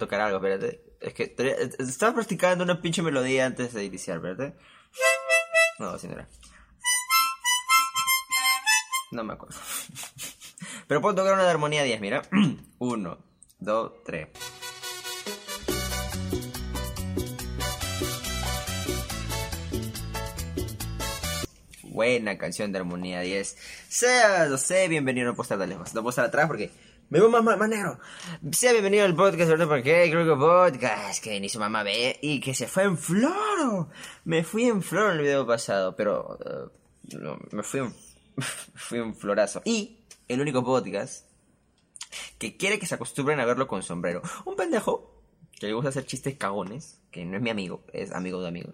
tocar algo, espérate. Es que estaba practicando una pinche melodía antes de iniciar, espérate. No, así no era. No me acuerdo. Pero puedo tocar una de armonía 10, mira. Uno, dos, tres. Buena canción de armonía 10. Sea, no sé, bienvenido. Puedo estar tan lejos. No puedo estar atrás porque me veo más, más, más negro. Sea bienvenido al podcast, ¿verdad? Porque creo que podcast que ni su mamá ve y que se fue en floro. Me fui en flor en el video pasado, pero eh, no, me fui en, fui en florazo. Y el único podcast que quiere que se acostumbren a verlo con sombrero. Un pendejo que le gusta hacer chistes cagones, que no es mi amigo, es amigo de amigo.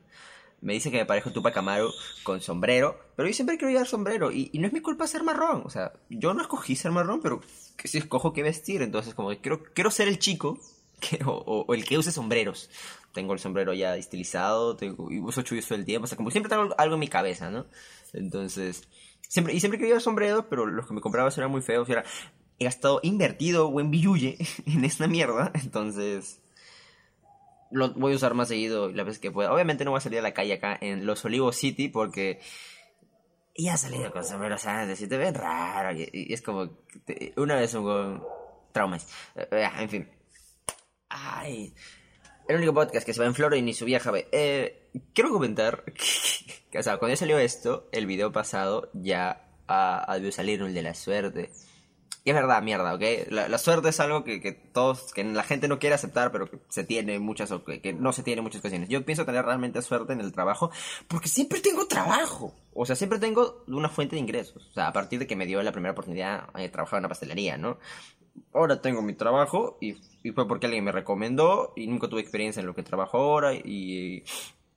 Me dice que me parezco Tupac Amaru con sombrero, pero yo siempre quiero llevar sombrero y, y no es mi culpa ser marrón. O sea, yo no escogí ser marrón, pero que si escojo qué vestir, entonces como quiero, quiero ser el chico o, o- o el que use sombreros. Tengo el sombrero ya estilizado, tengo, y uso chullos todo el tiempo, o sea, como siempre tengo algo en mi cabeza, ¿no? Entonces, siempre, y siempre quería llevar sombreros, pero los que me compraba eran muy feos, y era, he gastado, invertido buen billulle en esta mierda, entonces lo voy a usar más seguido la vez que pueda. Obviamente no voy a salir a la calle acá en Los Olivos City porque ya he salido con sombreros antes y te ven raro. Y, es como una vez un traumas. Eh, eh, en fin. Ay. El único podcast que se va en floro y ni su vieja ve. Eh, quiero comentar que, o sea, cuando ya salió esto, el video pasado ya ha, ha salir el de la suerte. Y es verdad, mierda, ¿ok? La, la suerte es algo que, que todos, que la gente no quiere aceptar, pero que se tiene en muchas, que, que no se tiene en muchas ocasiones. Yo pienso tener realmente suerte en el trabajo, porque siempre tengo trabajo. O sea, siempre tengo una fuente de ingresos. O sea, a partir de que me dio la primera oportunidad de trabajar en una pastelería, ¿no? Ahora tengo mi trabajo y, y fue porque alguien me recomendó y nunca tuve experiencia en lo que trabajo ahora y,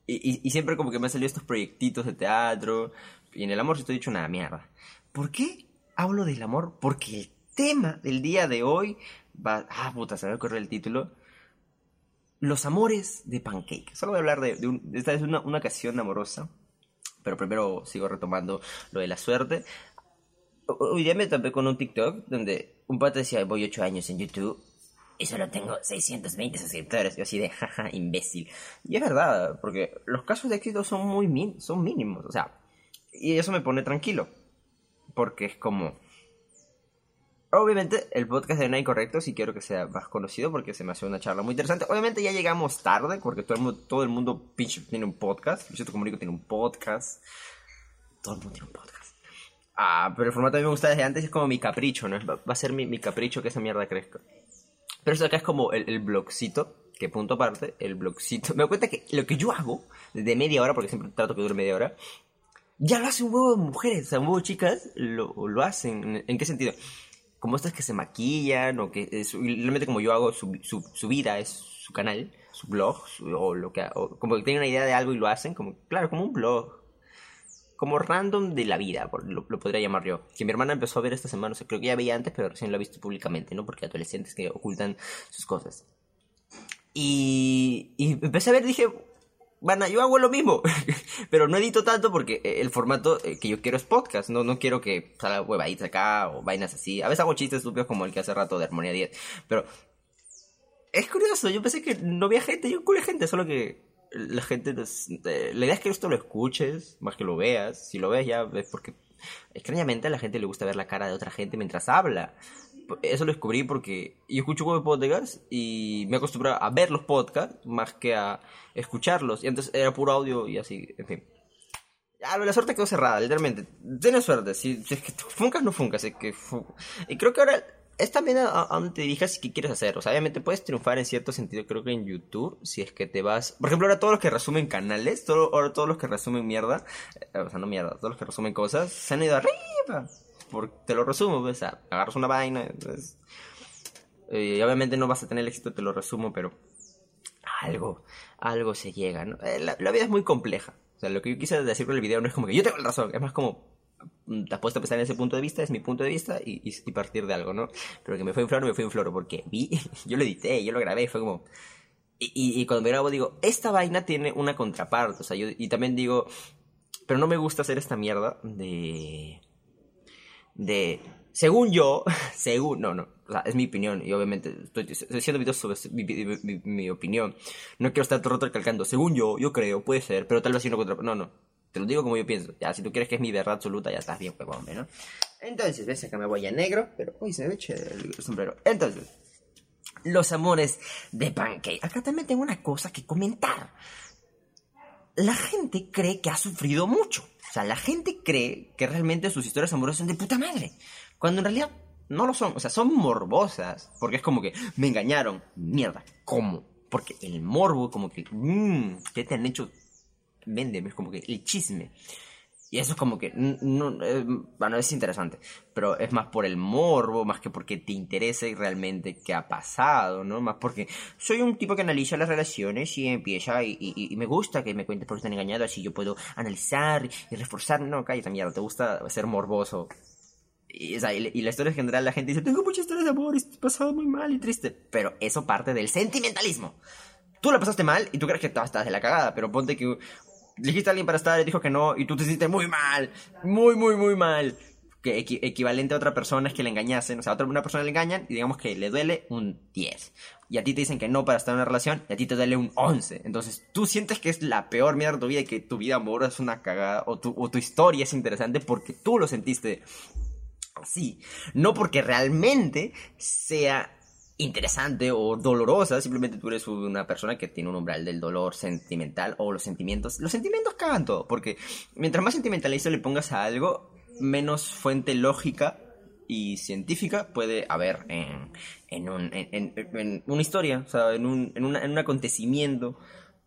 y, y- siempre como que me han salido estos proyectitos de teatro y en el amor sí estoy dicho una mierda. ¿Por qué hablo del amor? Porque el tema del día de hoy va... Ah, puta, se me ocurrió el título. Los amores de Pancake. Solo voy a hablar de, de un- esta es una, una ocasión amorosa. Pero primero sigo retomando lo de la suerte. Hoy día me topé con un TikTok donde un pata decía, voy 8 años en YouTube y solo tengo 620 suscriptores. Yo así de, jaja, imbécil. Y es verdad, porque los casos de éxito son muy min son mínimos. O sea, y eso me pone tranquilo. Porque es como... Obviamente el podcast de No Incorrecto sí quiero que sea más conocido porque se me hace una charla muy interesante. Obviamente ya llegamos tarde porque todo el mundo, todo el mundo pinche tiene un podcast. Luisito Comunico tiene un podcast. Todo el mundo tiene un podcast. Ah, pero el formato a mí me gusta desde antes, es como mi capricho, ¿no? Va, a ser mi, mi capricho que esa mierda crezca. Pero esto de acá es como el, el blogcito, que punto aparte, el blogcito. Me doy cuenta que lo que yo hago, de media hora, porque siempre trato que dure media hora, ya lo hace un huevo de mujeres, o sea, un huevo de chicas lo, lo hacen. ¿En, en qué sentido? Como estas que se maquillan, o que realmente como yo hago su, su, su vida, es su canal, su blog, o lo que, como que tienen una idea de algo y lo hacen, como, claro, como un blog como random de la vida, lo, lo podría llamar yo. Que mi hermana empezó a ver esta semana, o sea, creo que ya veía antes, pero recién lo ha visto públicamente, ¿no? Porque adolescentes que ocultan sus cosas. Y, y empecé a ver, dije, bueno, yo hago lo mismo, pero no edito tanto porque eh, el formato eh, que yo quiero es podcast, no, no quiero que salga huevaditas acá o vainas así. A veces hago chistes estúpidos como el que hace rato de Armonía 10, pero es curioso, yo pensé que no había gente, yo culo gente, solo que la gente, eh, la idea es que esto lo escuches, más que lo veas, si lo ves ya ves porque extrañamente a la gente le gusta ver la cara de otra gente mientras habla. Eso lo descubrí porque yo escucho como podcasts y me acostumbrado a ver los podcasts más que a escucharlos. Y antes era puro audio y así, en fin. Ya, la suerte quedó cerrada, literalmente. Tienes suerte, si, si es que funcas, no funcas. Es que Y creo que ahora es también a, a donde te dirijas qué quieres hacer. O sea, obviamente puedes triunfar en cierto sentido, creo que en YouTube, si es que te vas... Por ejemplo, ahora todos los que resumen canales, todo, ahora todos los que resumen mierda, eh, o sea, no mierda, todos los que resumen cosas, se han ido arriba. Porque te lo resumo, pues, o sea, agarras una vaina, entonces... eh, y obviamente no vas a tener el éxito, te lo resumo, pero algo, algo se llega, ¿no? Eh, La, la vida es muy compleja. O sea, lo que yo quise decir con el video no es como que yo tengo la razón, es más como mm, te has puesto a pensar en ese punto de vista, es mi punto de vista y, y- y partir de algo, ¿no? Pero que me fue en floro, me fue en floro, porque vi, yo lo edité, yo lo grabé, fue como... Y, y- y cuando me grabo digo, esta vaina tiene una contraparte, o sea, yo, y también digo, pero no me gusta hacer esta mierda de... de, según yo, según, no, no, es mi opinión y obviamente estoy, haciendo videos sobre mi, opinión. No quiero estar todo rato recalcando, según yo, yo creo, puede ser, pero tal vez si no contra... No, no, te lo digo como yo pienso. Ya, si tú quieres que es mi verdad absoluta, ya estás bien, pues, hombre, ¿no? Entonces, ves, acá me voy a negro, pero, uy, se me echa el sombrero. Entonces, los amores de Pancake. Acá también tengo una cosa que comentar. La gente cree que ha sufrido mucho. O sea, la gente cree que realmente sus historias amorosas son de puta madre. Cuando en realidad no lo son. O sea, son morbosas. Porque es como que me engañaron. Mierda, ¿cómo? Porque el morbo, como que, mmm, ¿qué te han hecho? Véndeme, es como que el chisme. Y eso es como que, no, bueno, es interesante, pero es más por el morbo, más que porque te interese realmente qué ha pasado, ¿no? Más porque soy un tipo que analiza las relaciones y empieza y, y, me gusta que me cuentes por qué están engañados, así yo puedo analizar y reforzar, no, cállate mierda, te gusta ser morboso. Y, o sea, y, la historia en general, la gente dice, tengo muchas historias de amor, he pasado muy mal y triste, pero eso parte del sentimentalismo. Tú la pasaste mal y tú crees que estás de la cagada, pero ponte que dijiste a alguien para estar y dijo que no, y tú te sentiste muy mal, muy, muy, muy mal. Que equivalente a otra persona es que le engañasen, o sea, a otra una persona le engañan y digamos que le duele un 10. Y a ti te dicen que no para estar en una relación y a ti te duele un 11. Entonces tú sientes que es la peor mierda de tu vida y que tu vida amorosa es una cagada o tu, o tu historia es interesante porque tú lo sentiste así. No porque realmente sea interesante o dolorosa, simplemente tú eres una persona que tiene un umbral del dolor sentimental o los sentimientos. Los sentimientos cagan todo, porque mientras más sentimentalista le pongas a algo, menos fuente lógica y científica puede haber en, en, un, en, una historia, o sea, en un, en, un acontecimiento.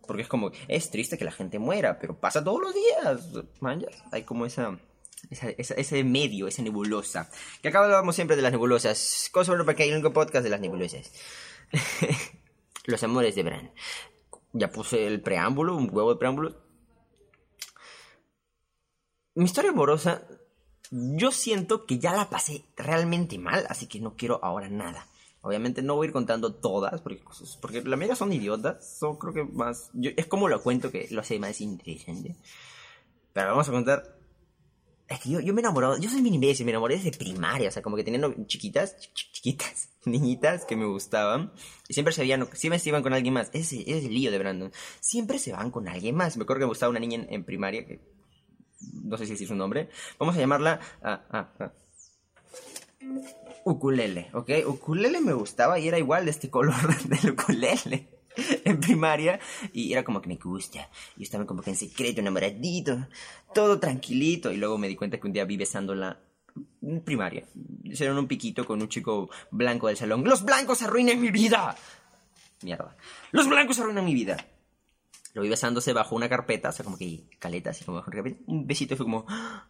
Porque es como, es triste que la gente muera, pero pasa todos los días. Man, hay como esa ese medio, esa nebulosa. Que acá hablamos siempre de las nebulosas. Cosa porque hay un podcast de las nebulosas. Los amores de Bran. Ya puse el preámbulo, un huevo de preámbulo. Mi historia amorosa, yo siento que ya la pasé realmente mal, así que no quiero ahora nada. Obviamente no voy a ir contando todas, porque, porque la mayoría son idiotas. Son creo que más... es como lo cuento que lo hace más interesante. Pero vamos a contar es que yo, yo me enamorado, yo soy mini imbécil, me enamoré desde primaria, o sea, como que teniendo chiquitas, chiquitas, niñitas que me gustaban. Y siempre se veían, siempre se iban con alguien más. Ese es el lío de Brandon. Siempre se van con alguien más. Me acuerdo que me gustaba una niña en, primaria, que no sé si es su nombre. Vamos a llamarla... Ah. Ukulele, ¿ok? Ukulele me gustaba y era igual de este color del ukulele. en primaria y era como que me gusta. Y estaba como que en secreto, enamoradito, todo tranquilito. Y luego me di cuenta que un día vi besándola en primaria. Hicieron un piquito con un chico blanco del salón. ¡Los blancos arruinan mi vida! Mierda. ¡Los blancos arruinan mi vida! Lo vi besándose bajo una carpeta, o sea, como que caleta, así como bajo una carpeta. Un besito y fue como... ¡Ah!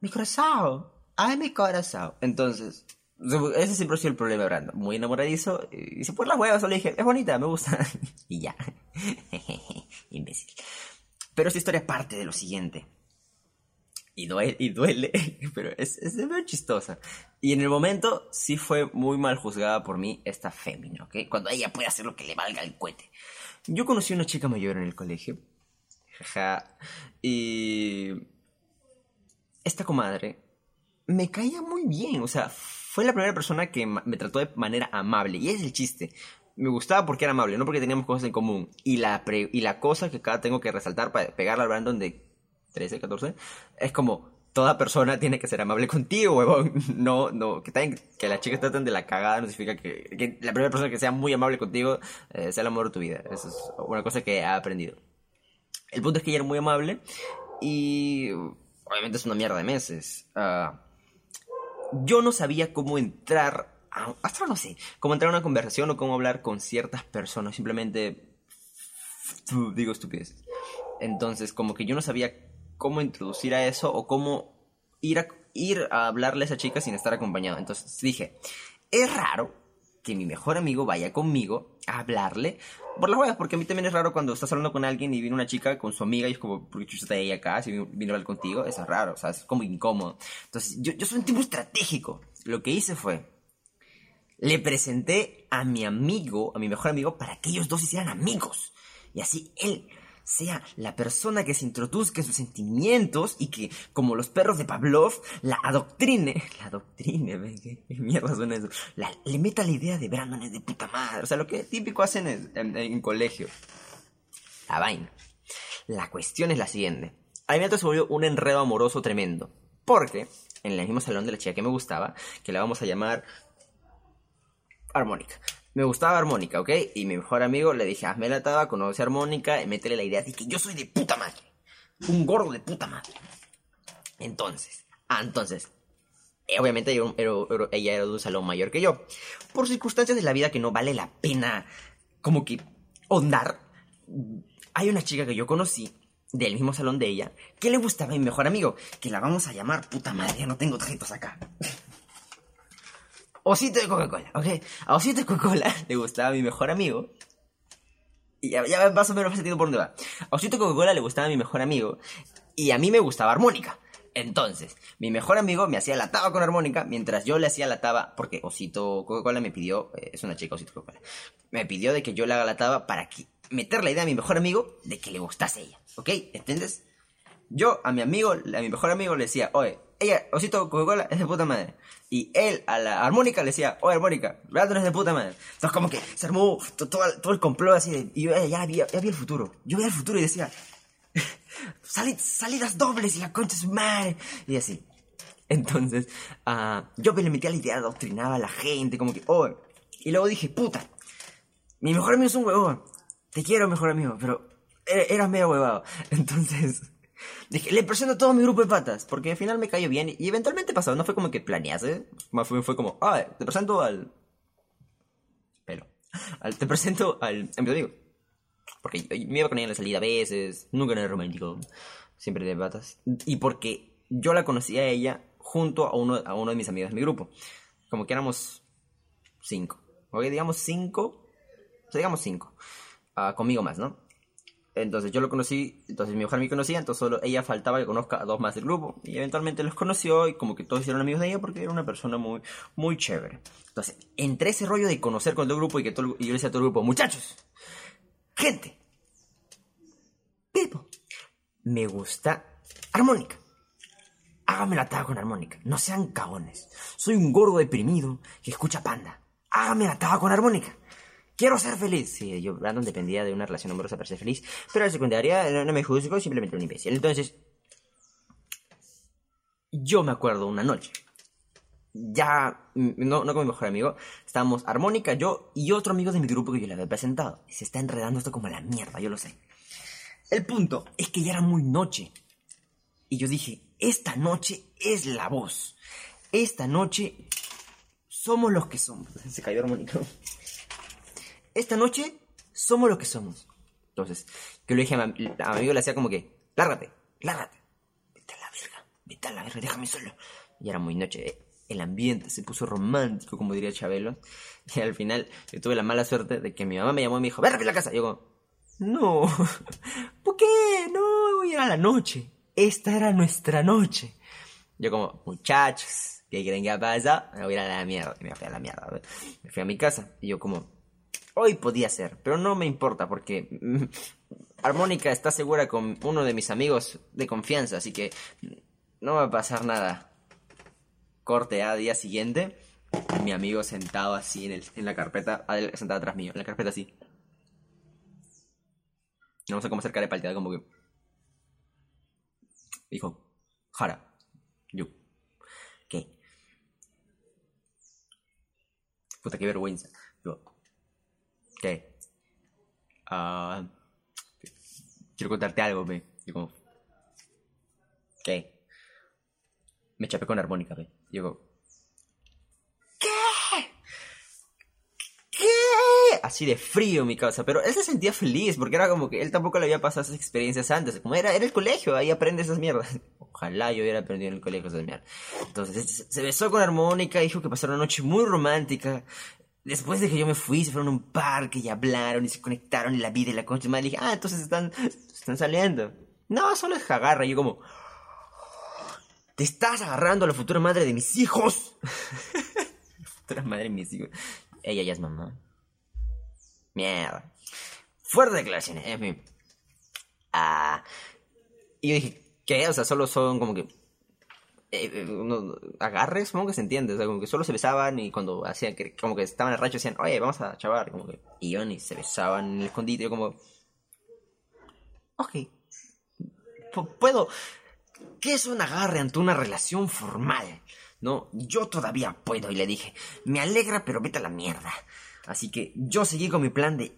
¡Mi corazón! ¡Ay, mi corazón! Entonces, ese siempre ha sido el problema, Brandon. Muy enamoradizo. Y se pone las huevas, solo dije, es bonita, me gusta. y ya. Imbécil. Pero esta historia parte de lo siguiente. Y duele, y duele pero es, es muy chistosa. Y en el momento sí fue muy mal juzgada por mí esta fémina, ¿ok? Cuando ella puede hacer lo que le valga el cohete. Yo conocí una chica mayor en el colegio. Jaja. Y... Esta comadre me caía muy bien, o sea, fue la primera persona que me trató de manera amable. Y es el chiste. Me gustaba porque era amable, no porque teníamos cosas en común. Y la, y la cosa que cada tengo que resaltar para pegarle al Brandon de 13, 14, es como toda persona tiene que ser amable contigo, huevón. No, no, que, que las chicas traten de la cagada no significa que, la primera persona que sea muy amable contigo eh, sea el amor de tu vida. Eso es una cosa que he aprendido. El punto es que ella era muy amable y obviamente es una mierda de meses. Uh, yo no sabía cómo entrar, a, no sé, cómo entrar a una conversación o cómo hablar con ciertas personas, simplemente digo estupidez. Entonces, como que yo no sabía cómo introducir a eso o cómo ir a, ir a hablarle a esa chica sin estar acompañado. Entonces dije, es raro que mi mejor amigo vaya conmigo a hablarle por las huevas, porque a mí también es raro cuando estás hablando con alguien y viene una chica con su amiga y es como, ¿por qué está ahí acá? Si vino, a hablar contigo, eso es raro, o sea, es como incómodo. Entonces, yo, yo soy un tipo estratégico. Lo que hice fue, le presenté a mi amigo, a mi mejor amigo, para que ellos dos hicieran amigos. Y así él sea la persona que se introduzca en sus sentimientos y que, como los perros de Pavlov, la adoctrine. La adoctrine, ¿ves? ¿Qué, mierda suena eso? Le meta la idea de Brandon es de puta madre. O sea, lo que típico hacen en, colegio. La vaina. La cuestión es la siguiente. A mí se volvió un enredo amoroso tremendo. Porque en el mismo salón de la chica que me gustaba, que la vamos a llamar Armónica. Me gustaba Armónica, ¿ok? Y mi mejor amigo le dije, hazme la taba, conoce Armónica y métele la idea de que yo soy de puta madre. Un gordo de puta madre. Entonces, ah, entonces, eh, obviamente ella era de un salón mayor que yo. Por circunstancias de la vida que no vale la pena como que ondar, hay una chica que yo conocí del mismo salón de ella que le gustaba a mi mejor amigo, que la vamos a llamar puta madre, ya no tengo tarjetas acá. Osito de Coca-Cola, ¿ok? A Osito de Coca-Cola le gustaba mi mejor amigo. Y ya, más o menos me por dónde va. A Osito de Coca-Cola le gustaba mi mejor amigo. Y a mí me gustaba armónica. Entonces, mi mejor amigo me hacía la taba con armónica mientras yo le hacía la taba, porque Osito Coca-Cola me pidió, eh, es una chica Osito Coca-Cola, me pidió de que yo le haga la taba para meter la idea a mi mejor amigo de que le gustase ella, ¿ok? ¿Entiendes? Yo a mi amigo, a mi mejor amigo le decía, oye, ella, Osito Coca-Cola, es de puta madre. Y él a la armónica le decía, oye armónica, Brandon es de puta madre. Entonces como que se armó todo, el complot así y yo ya, vi, el futuro. Yo veía el futuro y decía, salidas dobles y la concha es madre. Y así. Entonces, uh, yo me le metía la idea, adoctrinaba a la gente, como que, oh. Y luego dije, puta, mi mejor amigo es un huevón. Te quiero, mejor amigo, pero eras medio huevado. Entonces, Dije, le presento a todo mi grupo de patas, porque al final me cayó bien y eventualmente pasó, no fue como que planease, fue, fue como, ah, te presento al... Pelo. te presento al... Mi amigo. Porque me iba con ella en la salida a veces, nunca era romántico, siempre de patas. Y porque yo la conocí a ella junto a uno, a uno de mis amigos de mi grupo. Como que éramos cinco. Ok, digamos cinco. O sea, digamos cinco. Uh, conmigo más, ¿no? Entonces yo lo conocí, entonces mi mujer me conocía, entonces solo ella faltaba que conozca a dos más del grupo. Y eventualmente los conoció y como que todos hicieron amigos de ella porque era una persona muy, muy chévere. Entonces, entre ese rollo de conocer con el grupo y que todo, y yo le decía a todo el grupo, muchachos, gente, Pipo, me gusta armónica. Hágame la taga con armónica. No sean cagones. Soy un gordo deprimido que escucha panda. Hágame la taga con armónica. Quiero ser feliz. Sí, yo, Brandon dependía de una relación amorosa para ser feliz. Pero la secundaria no, me juzgo, simplemente un imbécil. Entonces, yo me acuerdo una noche. Ya, mm, no, no con mi mejor amigo. Estábamos Armónica, yo y otro amigo de mi grupo que yo le había presentado. Se está enredando esto como la mierda, yo lo sé. El punto es que ya era muy noche. Y yo dije, esta noche es la voz. Esta noche somos los que somos. Se cayó Armónica esta noche somos lo que somos. Entonces, yo le dije a mi, amigo, le hacía como que, lárgate, lárgate, vete a la verga, vete a la verga, déjame solo. Y era muy noche, eh, el ambiente se puso romántico, como diría Chabelo. Y al final, yo tuve la mala suerte de que mi mamá me llamó y me dijo, ven a la casa. Y yo como, no, ¿por qué? No, hoy era la noche. Esta era nuestra noche. Yo como, muchachos, ¿qué creen que pasa? Me voy a ir a la mierda. Y me fui a la mierda. Me fui a mi casa. Y yo como, Hoy podía ser, pero no me importa porque mm, Armónica está segura con uno de mis amigos de confianza, así que no va a pasar nada. Corte a día siguiente, mi amigo sentado así en, en la carpeta, sentado atrás mío, en la carpeta así. No sé cómo hacer cara de palteada, como que. Dijo, Jara, yo. ¿Qué? Puta, qué vergüenza. ¿Qué? Ah, quiero contarte algo. Digo, ¿qué? Me chapé con armónica, ve. Digo, ¿qué? ¿Qué? Así de frío mi casa, pero él se sentía feliz porque era como que él tampoco le había pasado esas experiencias antes. Como era, era el colegio, ahí aprende esas mierdas. Ojalá yo hubiera aprendido en el colegio esas mierdas. Entonces se besó con armónica, dijo que pasó una noche muy romántica. Después de que yo me fui, se fueron a un parque y hablaron y se conectaron y la vida y la concha. Y dije, ah, entonces están, están saliendo. No, solo es agarra. Y yo como, te estás agarrando a la futura madre de mis hijos. la futura madre de mis hijos. Ella ya es mamá. Mierda. Fuerte declaraciones, en fin. Ah, y yo dije, ¿qué? O sea, solo son como que eh, eh, unos agarres, supongo que se entiende, o sea, como que solo se besaban y cuando hacían, como que estaban en el rancho decían, oye, vamos a chavar, como que iban y se besaban en el escondite, como, ok, puedo, ¿qué es un agarre ante una relación formal? No, yo todavía puedo, y le dije, me alegra, pero vete a la mierda. Así que yo seguí con mi plan de,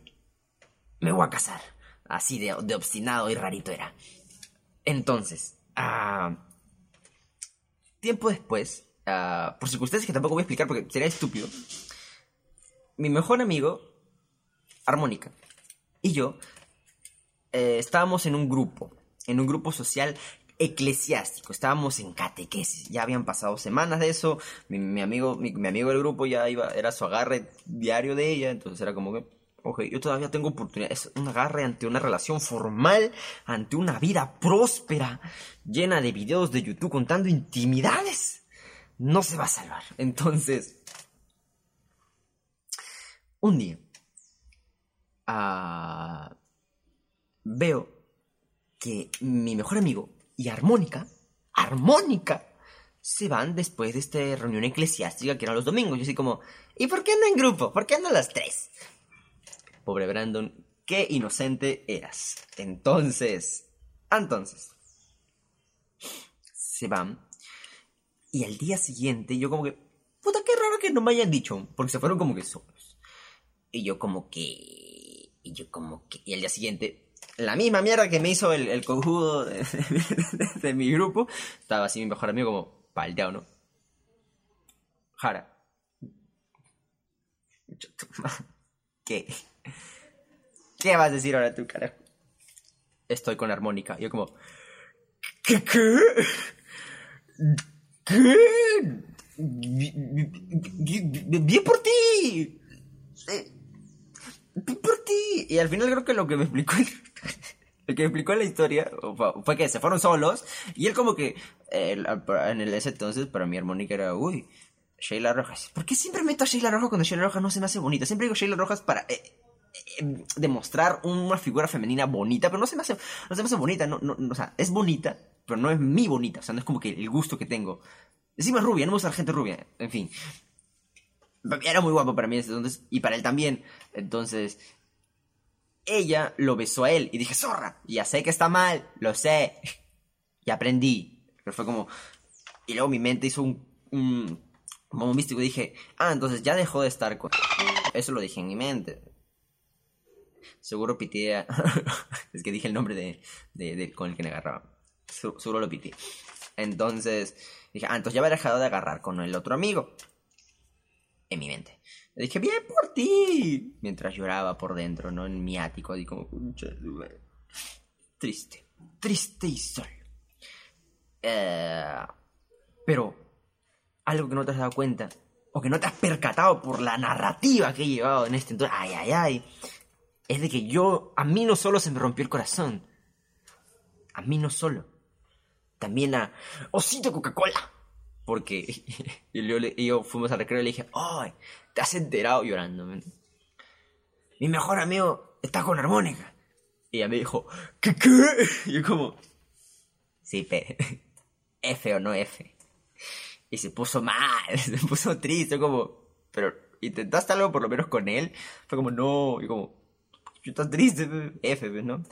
me voy a casar, así de, de obstinado y rarito era. Entonces, ah... Tiempo después, ah, por circunstancias que tampoco voy a explicar porque sería estúpido, mi mejor amigo, Armónica, y yo eh, estábamos en un grupo, en un grupo social eclesiástico, estábamos en catequesis, ya habían pasado semanas de eso, mi, mi amigo, mi, mi amigo del grupo ya iba, era su agarre diario de ella, entonces era como que, ok, yo todavía tengo oportunidad, es un agarre ante una relación formal, ante una vida próspera, llena de videos de YouTube contando intimidades, no se va a salvar. Entonces, un día, ah, veo que mi mejor amigo y Armónica, Armónica, se van después de esta reunión eclesiástica que eran los domingos. Yo así como, ¿y por qué no en grupo? ¿Por qué no los tres? Pobre Brandon, qué inocente eras. Entonces, entonces, se van. Y al día siguiente yo como que, puta, qué raro que no me hayan dicho, porque se fueron como que solos. Y yo como que, y yo como que, y al día siguiente, la misma mierda que me hizo el, el cojudo de, mi grupo, estaba así mi mejor amigo como paldeado, ¿no? Jara. ¿Qué? ¿Qué vas a decir ahora tú, carajo? Estoy con armónica. Y yo como... ¿Qué? ¿Qué? ¿Qué? Bien por ti. Eh, Bien por ti. Y al final creo que lo que me explicó... Lo que me explicó la historia fue- fue que se fueron solos y él como que eh, en el ese entonces para mi armónica era uy Sheila Rojas ¿por qué siempre meto a Sheila Rojas cuando Sheila Rojas no se me hace bonita? siempre digo Sheila Rojas para eh, demostrar una figura femenina bonita pero no se me hace no se me hace bonita no, no, no, o sea es bonita pero no es mi bonita o sea no es como que el gusto que tengo encima rubia no me gusta la gente rubia en fin era muy guapo para mí entonces y para él también entonces ella lo besó a él y dije, zorra, ya sé que está mal, lo sé. Y aprendí. Pero fue como... Y luego mi mente hizo un... un como un místico dije, ah, entonces ya dejó de estar con... Eso lo dije en mi mente. Seguro pité a- es que dije el nombre de, de- de- con el que me agarraba. Se- Seguro lo pité. Entonces dije, ah, entonces ya había dejado de agarrar con el otro amigo. En mi mente. Le dije, bien por ti. Mientras lloraba por dentro, ¿no? En mi ático, así como... Triste. Triste y solo. Eh, pero, algo que no te has dado cuenta, o que no te has percatado por la narrativa que he llevado en este entonces, ay, ay, ay, es de que yo, a mí no solo se me rompió el corazón, a mí no solo, también a Osito Coca-Cola. Porque y yo, y fuimos al recreo y le dije, ¡ay! ¿Te has enterado llorando? Mi mejor amigo está con armónica. Y ella me dijo, ¿qué qué? Y yo como, sí, pe, F o no F. Y se puso mal, se puso triste, como, pero intentaste algo por lo menos con él. Fue como, no, y como, estoy triste, F, pues, ¿no?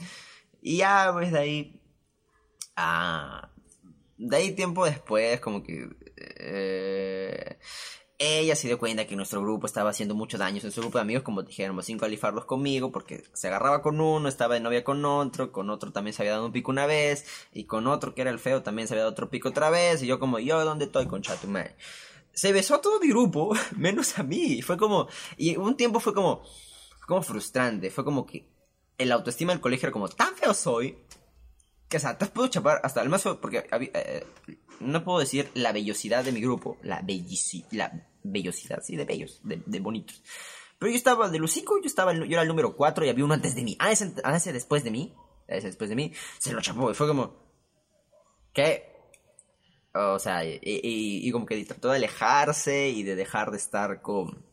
Y ya, pues de ahí, ah, de ahí tiempo después, como que eh, ella se dio cuenta que nuestro grupo estaba haciendo mucho daño. Nuestro grupo de amigos, como dijéramos, sin califarlos conmigo, porque se agarraba con uno, estaba de novia con otro, con otro también se había dado un pico una vez, y con otro que era el feo también se había dado otro pico otra vez, y yo como, yo, ¿dónde estoy con tu madre? Se besó a todo mi grupo, menos a mí. Fue como, y un tiempo fue como, como frustrante, fue como que el autoestima del colegio era como, tan feo soy, que, o sea, te puedo chapar hasta el más feo, porque eh, no puedo decir la vellosidad de mi grupo, la, bellici- la vellosidad, sí, de bellos, de, de bonitos. Pero yo estaba de los cinco, yo estaba, yo era el número cuatro y había uno antes de mí. A ese, a ese después de mí, ese después de mí, se lo chapó y fue como, ¿qué? O sea, y, y- y como que trató de alejarse y de dejar de estar con,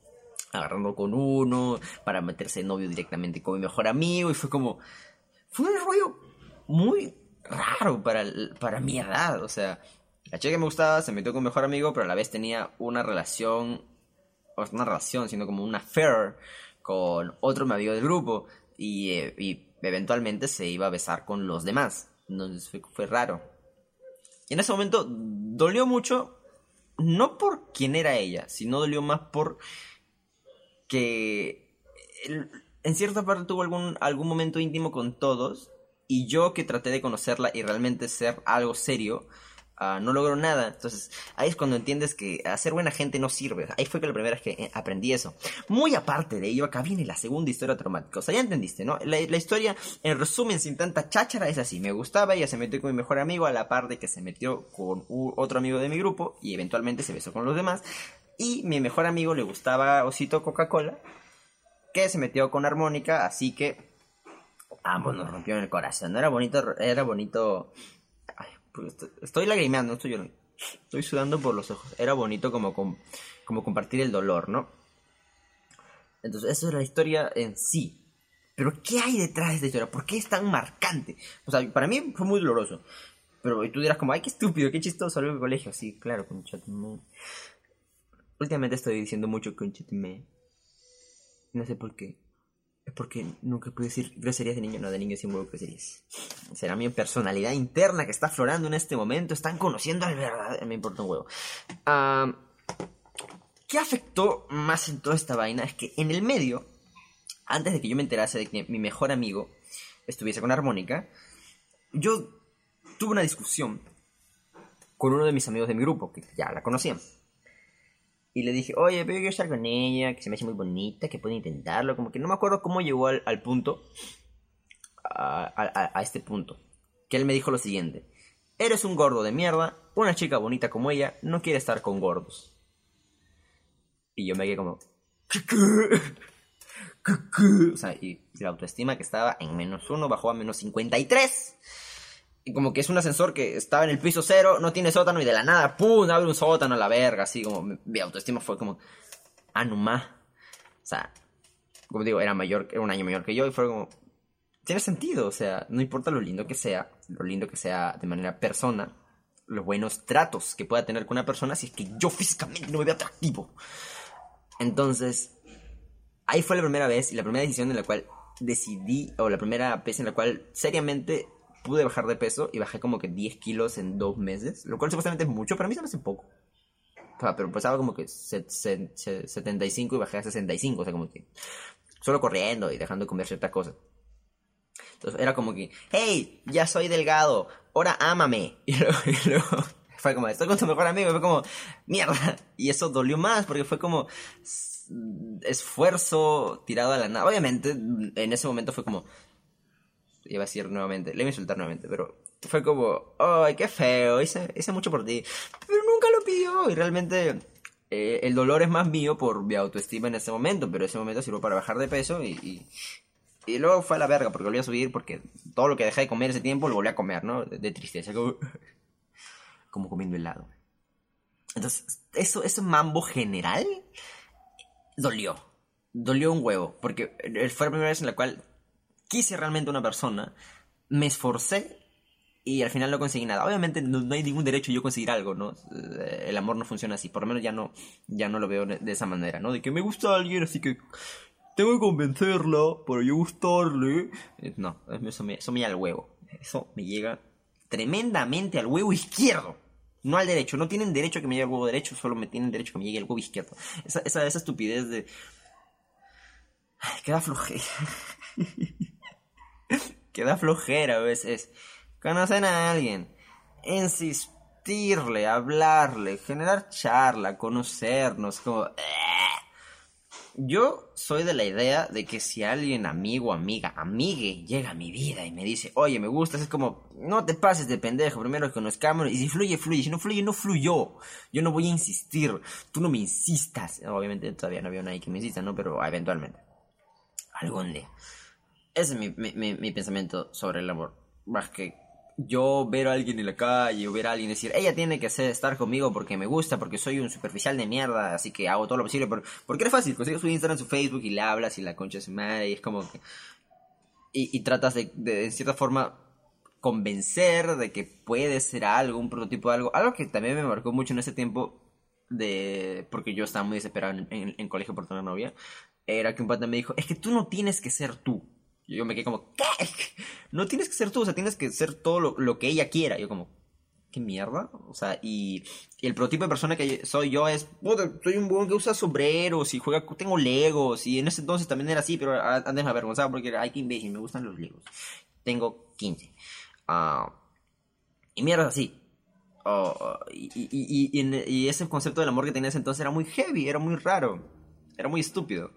agarrando con uno para meterse de novio directamente con mi mejor amigo y fue como, fue un rollo muy raro para, para mi edad. O sea, la chica que me gustaba se metió con un mejor amigo, pero a la vez tenía una relación, o una relación, sino como una affair con otro amigo del grupo. Y, eh, y eventualmente se iba a besar con los demás. Entonces fue, fue raro. Y en ese momento dolió mucho, no por quién era ella, sino dolió más por que en cierta parte tuvo algún, algún momento íntimo con todos y yo que traté de conocerla y realmente ser algo serio, Ah, no logró nada. Entonces, ahí es cuando entiendes que hacer buena gente no sirve. Ahí fue que la primera vez que eh, aprendí eso. Muy aparte de ello, acá viene la segunda historia traumática. O sea, ya entendiste, ¿no? La, historia, en resumen, sin tanta cháchara, es así. Me gustaba, ella se metió con mi mejor amigo, a la par de que se metió con otro amigo de mi grupo y eventualmente se besó con los demás. Y mi mejor amigo le gustaba Osito Coca-Cola, que se metió con Armónica, así que ambos nos rompieron el corazón. Era bonito, era bonito pues, estoy lagrimeando, estoy llorando. Estoy sudando por los ojos. Era bonito como, compartir el dolor, ¿no? Entonces, eso es la historia en sí. Pero, ¿qué hay detrás de esta historia? ¿Por qué es tan marcante? O sea, para mí fue muy doloroso. Pero tú dirás como, ay, qué estúpido, qué chistoso, algo de colegio. Sí, claro, conchatime. Últimamente estoy diciendo mucho conchatime. No sé por qué. Es porque nunca pude decir groserías de niño. No, de niño sí huevo groserías. Será mi personalidad interna que está aflorando en este momento. Están conociendo al verdad. Me importa un huevo. ¿Qué afectó más en toda esta vaina? Es que en el medio, antes de que yo me enterase de que mi mejor amigo estuviese con Armónica, yo tuve una discusión con uno de mis amigos de mi grupo, que ya la conocían. Y le dije, oye, pero yo quiero estar con ella, que se me hace muy bonita, que puede intentarlo. Como que no me acuerdo cómo llegó al, punto, a, a, este punto. Que él me dijo lo siguiente. Eres un gordo de mierda, una chica bonita como ella no quiere estar con gordos. Y yo me quedé como... O sea, y la autoestima que estaba en menos uno bajó a menos 53 y como que es un ascensor que estaba en el piso cero, no tiene sótano y de la nada, ¡pum! abre un sótano a la verga, así como mi autoestima fue como, ah, no más. O sea, como digo, era mayor, era un año mayor que yo y fue como, tiene sentido, o sea, no importa lo lindo que sea, lo lindo que sea de manera persona, los buenos tratos que pueda tener con una persona si es que yo físicamente no me veo atractivo. Entonces, ahí fue la primera vez y la primera decisión en la cual decidí, o la primera vez en la cual seriamente pude bajar de peso y bajé como que 10 kilos en dos meses, lo cual supuestamente es mucho, pero a mí se me hace poco. O sea, pero pesaba como que 75 y bajé a 65, o sea, como que solo corriendo y dejando de comer ciertas cosas. Entonces era como que, hey, ya soy delgado, ahora ámame. Y luego, fue como, estoy con tu mejor amigo, y fue como, mierda. Y eso dolió más porque fue como esfuerzo tirado a la nada. Obviamente, en ese momento fue como, iba a decir nuevamente, le iba a insultar nuevamente, pero fue como, ay, qué feo, hice, hice mucho por ti, pero nunca lo pidió y realmente eh, el dolor es más mío por mi autoestima en ese momento, pero ese momento sirvió para bajar de peso y, y, luego fue a la verga porque volví a subir porque todo lo que dejé de comer ese tiempo lo volví a comer, ¿no? De, tristeza, como, como comiendo helado. Entonces, eso, ese mambo general dolió. Dolió un huevo, porque fue la primera vez en la cual quise realmente una persona, me esforcé y al final no conseguí nada. Obviamente no, hay ningún derecho yo conseguir algo, ¿no? Eh, el amor no funciona así, por lo menos ya no, ya no lo veo de esa manera, ¿no? De que me gusta alguien, así que tengo que convencerla para yo gustarle. Eh, no, eso me, eso me llega al huevo. Eso me llega tremendamente al huevo izquierdo. No al derecho. No tienen derecho a que me llegue el huevo derecho, solo me tienen derecho a que me llegue el huevo izquierdo. Esa, esa, esa estupidez de... Ay, queda flojera. que da flojera a veces. Conocen a alguien, insistirle, hablarle, generar charla, conocernos, como... Eh. Yo soy de la idea de que si alguien, amigo, amiga, amigue, llega a mi vida y me dice, oye, me gustas, es como, no te pases de pendejo, primero que conozcamos, y si fluye, fluye, si no fluye, no fluyó. Yo no voy a insistir, tú no me insistas. Obviamente todavía no había nadie que me insista, ¿no? Pero eventualmente. Algún día. Ese es mi, mi, mi, pensamiento sobre el amor. Más que yo ver a alguien en la calle o ver a alguien decir, ella tiene que ser, estar conmigo porque me gusta, porque soy un superficial de mierda, así que hago todo lo posible. Por, porque es fácil, consigues su Instagram, su Facebook y le hablas y la concha madre y es como que... Y, y tratas de, de, en cierta forma, convencer de que puede ser algo, un prototipo de algo. Algo que también me marcó mucho en ese tiempo de porque yo estaba muy desesperado en, en, colegio por tener novia, era que un pata me dijo, es que tú no tienes que ser tú. Y yo me quedé como, ¿qué? No tienes que ser tú, o sea, tienes que ser todo lo, lo que ella quiera. yo como, ¿qué mierda? O sea, y, el prototipo de persona que soy yo es, soy un buen que usa sombreros y juega, tengo legos, y en ese entonces también era así, pero antes me avergonzaba porque, ay, qué imbécil, me gustan los legos. Tengo 15. Ah, y mierda, así. Oh, y, y, y, ese concepto del amor que tenía ese entonces era muy heavy, era muy raro, era muy estúpido.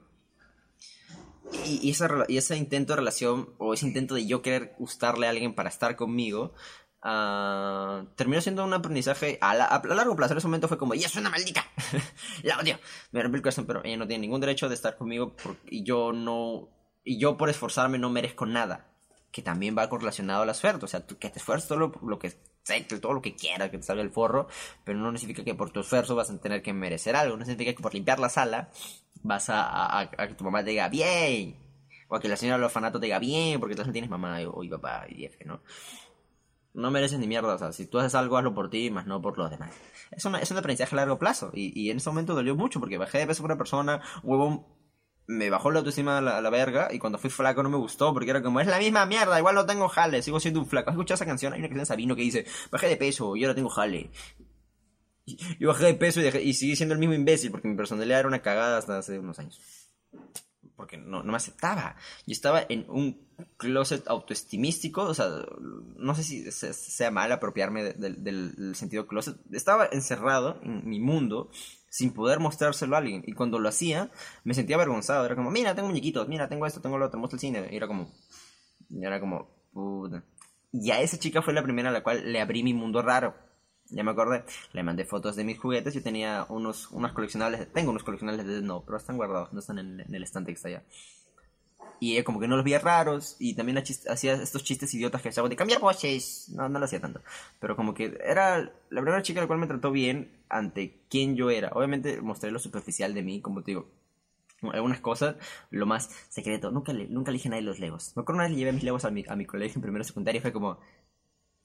Y, esa, y ese intento de relación, o ese intento de yo querer gustarle a alguien para estar conmigo, uh, terminó siendo un aprendizaje a, largo plazo. En ese momento fue como, ¡ya es una maldita! la odio. Me rompió el corazón, pero ella no tiene ningún derecho de estar conmigo y yo no. Y yo por esforzarme no merezco nada. Que también va correlacionado a la suerte. O sea, tú, que te esfuerzas todo lo, que sé, todo lo que quieras, que te salga el forro, pero no significa que por tu esfuerzo vas a tener que merecer algo. No significa que por limpiar la sala vas a, que tu mamá te diga bien. O a que la señora del orfanato te diga bien, porque tú no tienes mamá o, y papá y jefe, ¿no? no mereces ni mierda. O sea, si tú haces algo, hazlo por ti, más no por los demás. Es, una, es un aprendizaje a largo plazo. Y, y en ese momento dolió mucho porque bajé de peso con una persona, huevo, me bajó la autoestima a la, verga. Y cuando fui flaco no me gustó porque era como, es la misma mierda, igual no tengo jale, sigo siendo un flaco. ¿Has escuchado esa canción? Hay una canción de Sabino que dice, bajé de peso y ahora tengo jale. Yo bajé de peso y, dejé, y sigue siendo el mismo imbécil porque mi personalidad era una cagada hasta hace unos años porque no, no me aceptaba. Yo estaba en un closet autoestimístico, o sea, no sé si sea mal apropiarme del sentido closet. Estaba encerrado en mi mundo sin poder mostrárselo a alguien. Y cuando lo hacía, me sentía avergonzado. Era como, mira, tengo muñequitos, mira, tengo esto, tengo lo otro, muestro el cine. Y era como, y era como, puta. Y a esa chica fue la primera a la cual le abrí mi mundo raro ya me acordé. Le mandé fotos de mis juguetes. Yo tenía unos, unos coleccionables. Tengo unos coleccionables de no, pero están guardados, no están en, el estante que está allá. Y como que no los veía raros. Y también hacía estos chistes idiotas que hacía de cambiar coches. No, no lo hacía tanto. Pero como que era la primera chica la cual me trató bien ante quien yo era. Obviamente mostré lo superficial de mí, como te digo. Algunas cosas, lo más secreto. Nunca le, nunca le dije a nadie los legos. Me acuerdo una vez le llevé mis legos a mi, a mi colegio en primero secundario fue como,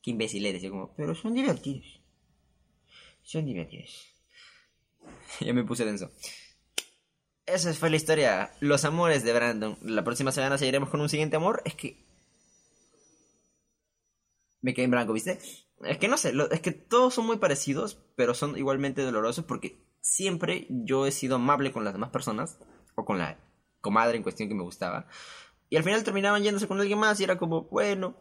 qué imbécil eres. Yo como, pero son divertidos. Son divertidos. ya me puse denso. Esa fue la historia. Los amores de Brandon. La próxima semana seguiremos con un siguiente amor. Es que. Me quedé en blanco, ¿viste? Es que no sé, es que todos son muy parecidos, pero son igualmente dolorosos porque siempre yo he sido amable con las demás personas, o con la comadre en cuestión que me gustaba, y al final terminaban yéndose con alguien más y era como, bueno,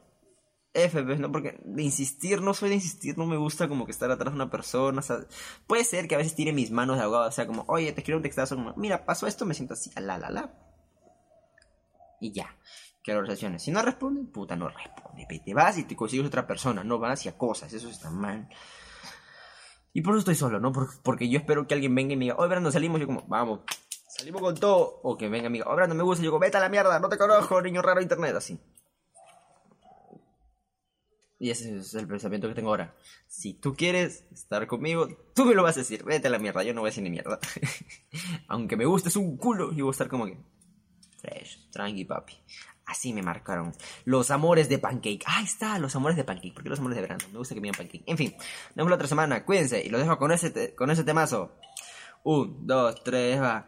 F, ¿no? Porque de insistir, no soy de insistir, no me gusta como que estar atrás de una persona, o sea, puede ser que a veces tire mis manos de abogado, o sea, como, oye, te quiero un textazo, como, mira, pasó esto, me siento así, la, la, la. Y ya, que las relaciones. Si no responden, puta, no responde, te vas y te consigues otra persona, no vas a cosas, eso está mal. Y por eso estoy solo, ¿no? Porque, yo espero que alguien venga y me diga, oye, Brando, salimos, yo como, vamos, salimos con todo. O que venga diga, oye, Brando, me gusta, yo digo, vete a la mierda, no te conozco, niño raro internet, así. Y ese es el pensamiento que tengo ahora. Si tú quieres estar conmigo, tú me lo vas a decir. Vete a la mierda, yo no voy a decir ni mierda. Aunque me gustes un culo, yo voy a estar como que... Fresh, tranqui, papi. Así me marcaron. Los amores de Pancake. Ahí está, los amores de Pancake. ¿Por qué los amores de verano? Me gusta que me digan Pancake. En fin, nos vemos la otra semana. Cuídense. Y los dejo con ese, con ese temazo. Un, dos, tres, va.